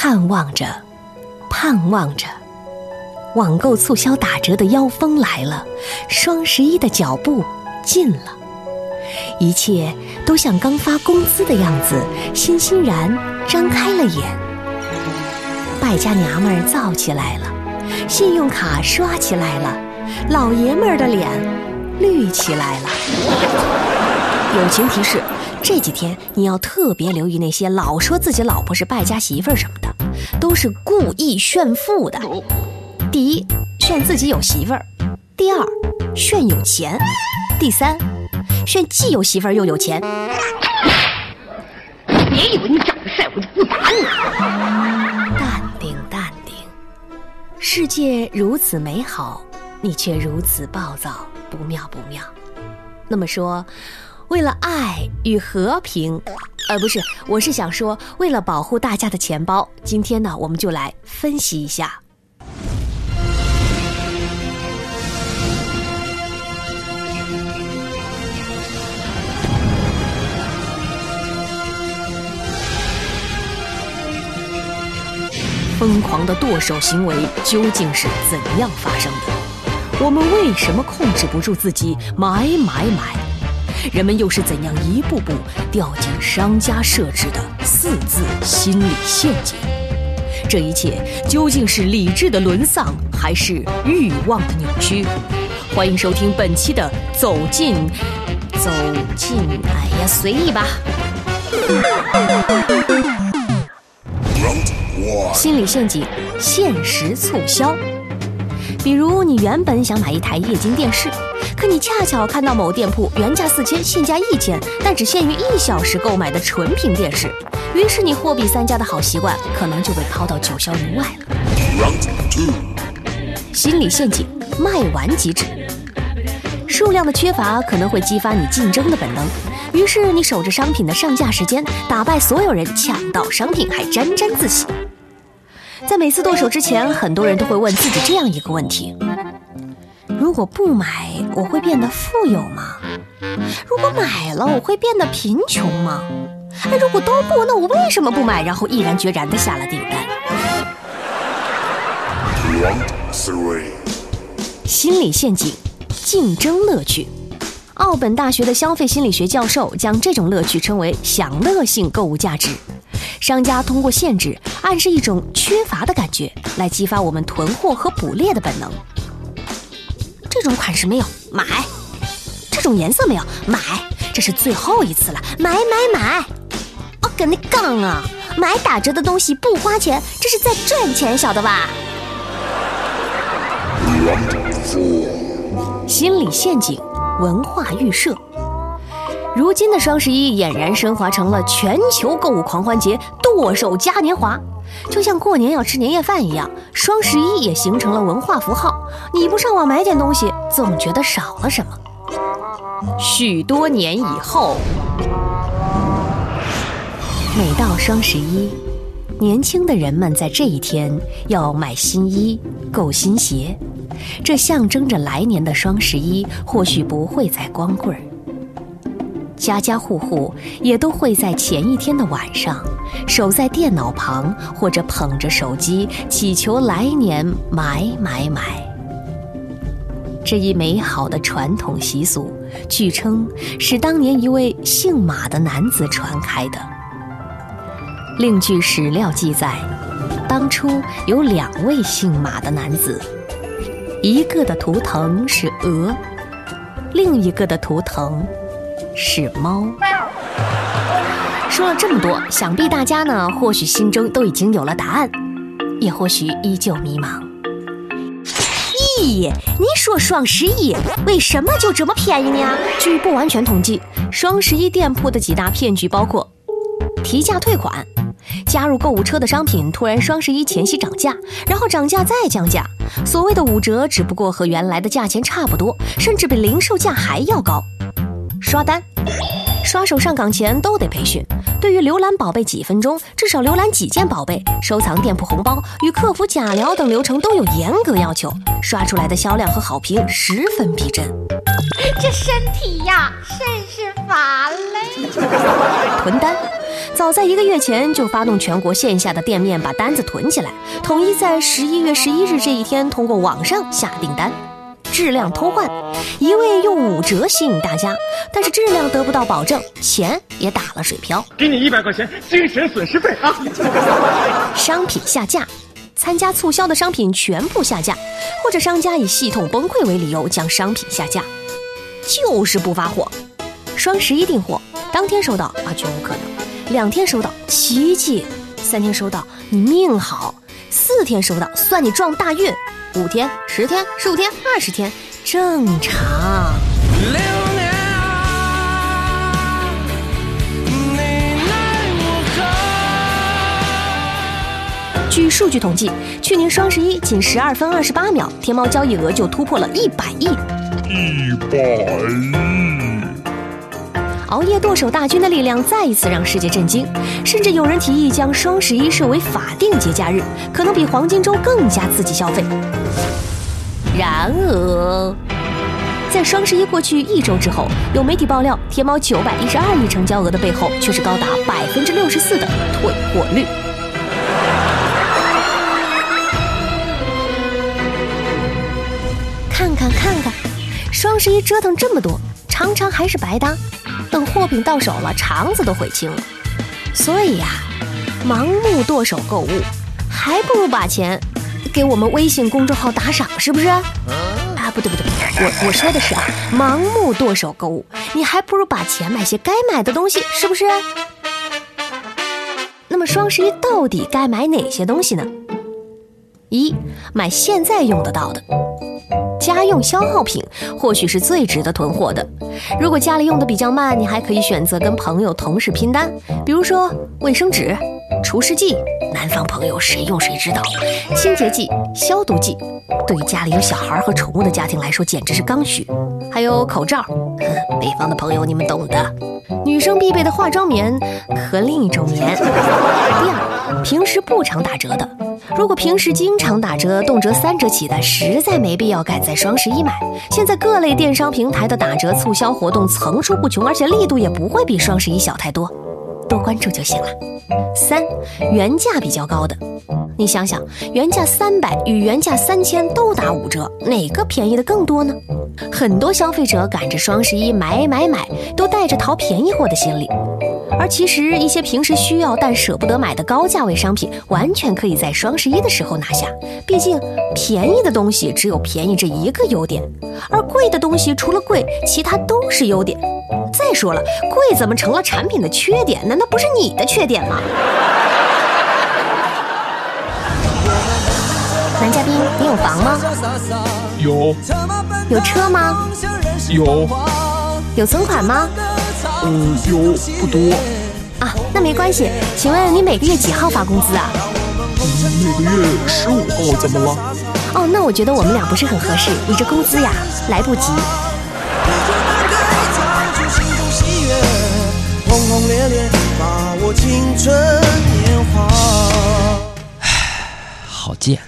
盼望着，盼望着，网购促销打折的妖风来了，双十一的脚步近了，一切都像刚发工资的样子，欣欣然张开了眼。败家娘们儿造起来了，信用卡刷起来了，老爷们儿的脸绿起来了。友情提示。这几天你要特别留意那些老说自己老婆是败家媳妇儿什么的，都是故意炫富的。第一，炫自己有媳妇儿；第二，炫有钱；第三，炫既有媳妇儿又有钱。别以为你长得帅我就不打你。淡定淡定，世界如此美好，你却如此暴躁，不妙不妙。那么说。为了爱与和平，呃，不是，我是想说，为了保护大家的钱包，今天呢，我们就来分析一下。疯狂的剁手行为究竟是怎样发生的？我们为什么控制不住自己买买买？人们又是怎样一步步掉进商家设置的四字心理陷阱？这一切究竟是理智的沦丧，还是欲望的扭曲？欢迎收听本期的《走进走进》，哎呀，随意吧。心理陷阱，限时促销。比如，你原本想买一台液晶电视。可你恰巧看到某店铺原价四千，现价一千，但只限于一小时购买的纯屏电视，于是你货比三家的好习惯可能就被抛到九霄云外了。心理陷阱，卖完即止。数量的缺乏可能会激发你竞争的本能，于是你守着商品的上架时间，打败所有人，抢到商品，还沾沾自喜。在每次剁手之前，很多人都会问自己这样一个问题。如果不买，我会变得富有吗？如果买了，我会变得贫穷吗？哎，如果都不，那我为什么不买？然后毅然决然的下了订单。心理陷阱，竞争乐趣。奥本大学的消费心理学教授将这种乐趣称为享乐性购物价值。商家通过限制，暗示一种缺乏的感觉，来激发我们囤货和捕猎的本能。这种款式没有买，这种颜色没有买，这是最后一次了，买买买！我跟你杠啊，买打折的东西不花钱，这是在赚钱，晓得吧？心理陷阱，文化预设。如今的双十一俨然升华成了全球购物狂欢节，剁手嘉年华。就像过年要吃年夜饭一样，双十一也形成了文化符号。你不上网买点东西，总觉得少了什么。许多年以后，每到双十一，年轻的人们在这一天要买新衣、购新鞋，这象征着来年的双十一或许不会再光棍儿。家家户户也都会在前一天的晚上，守在电脑旁或者捧着手机，祈求来年买买买。这一美好的传统习俗，据称是当年一位姓马的男子传开的。另据史料记载，当初有两位姓马的男子，一个的图腾是鹅，另一个的图腾。是猫。说了这么多，想必大家呢，或许心中都已经有了答案，也或许依旧迷茫。咦，你说双十一为什么就这么便宜呢？据不完全统计，双十一店铺的几大骗局包括提价退款、加入购物车的商品突然双十一前夕涨价，然后涨价再降价，所谓的五折只不过和原来的价钱差不多，甚至比零售价还要高。刷单，刷手上岗前都得培训。对于浏览宝贝几分钟，至少浏览几件宝贝，收藏店铺红包与客服假聊等流程都有严格要求。刷出来的销量和好评十分逼真。这身体呀，甚是乏累。囤单，早在一个月前就发动全国线下的店面把单子囤起来，统一在十一月十一日这一天通过网上下订单。质量偷换，一味用五折吸引大家，但是质量得不到保证，钱也打了水漂。给你一百块钱精神损失费啊！商品下架，参加促销的商品全部下架，或者商家以系统崩溃为理由将商品下架，就是不发货。双十一订货，当天收到啊，绝无可能；两天收到，奇迹；三天收到，你命好；四天收到，算你撞大运。五天、十天、十五天、二十天，正常。据数据统计，去年双十一仅十二分二十八秒，天猫交易额就突破了一百亿。一百亿！熬夜剁手大军的力量再一次让世界震惊，甚至有人提议将双十一设为法定节假日，可能比黄金周更加刺激消费。然而，在双十一过去一周之后，有媒体爆料，天猫九百一十二亿成交额的背后，却是高达百分之六十四的退货率。看看看看，双十一折腾这么多，常常还是白搭，等货品到手了，肠子都悔青了。所以呀，盲目剁手购物，还不如把钱。给我们微信公众号打赏是不是？啊，不对不对，我我说的是啊，盲目剁手购物，你还不如把钱买些该买的东西，是不是？那么双十一到底该买哪些东西呢？一，买现在用得到的，家用消耗品或许是最值得囤货的。如果家里用的比较慢，你还可以选择跟朋友、同事拼单，比如说卫生纸。除湿剂，南方朋友谁用谁知道；清洁剂、消毒剂，对于家里有小孩和宠物的家庭来说简直是刚需。还有口罩，北方的朋友你们懂的。女生必备的化妆棉和另一种棉。第二，平时不常打折的，如果平时经常打折，动辄三折起的，实在没必要赶在双十一买。现在各类电商平台的打折促销活动层出不穷，而且力度也不会比双十一小太多。多关注就行了。三，原价比较高的，你想想，原价三百与原价三千都打五折，哪个便宜的更多呢？很多消费者赶着双十一买买买，都带着淘便宜货的心理。而其实一些平时需要但舍不得买的高价位商品，完全可以在双十一的时候拿下。毕竟便宜的东西只有便宜这一个优点，而贵的东西除了贵，其他都是优点。再说了，贵怎么成了产品的缺点？难道不是你的缺点吗？男嘉宾，你有房吗？有。有车吗？有。有存款吗？嗯，有，不多。啊，那没关系。请问你每个月几号发工资啊？每个月十五号，怎么了？哦，那我觉得我们俩不是很合适。你这工资呀，来不及。轰轰烈烈，把握青春年华。唉，好贱。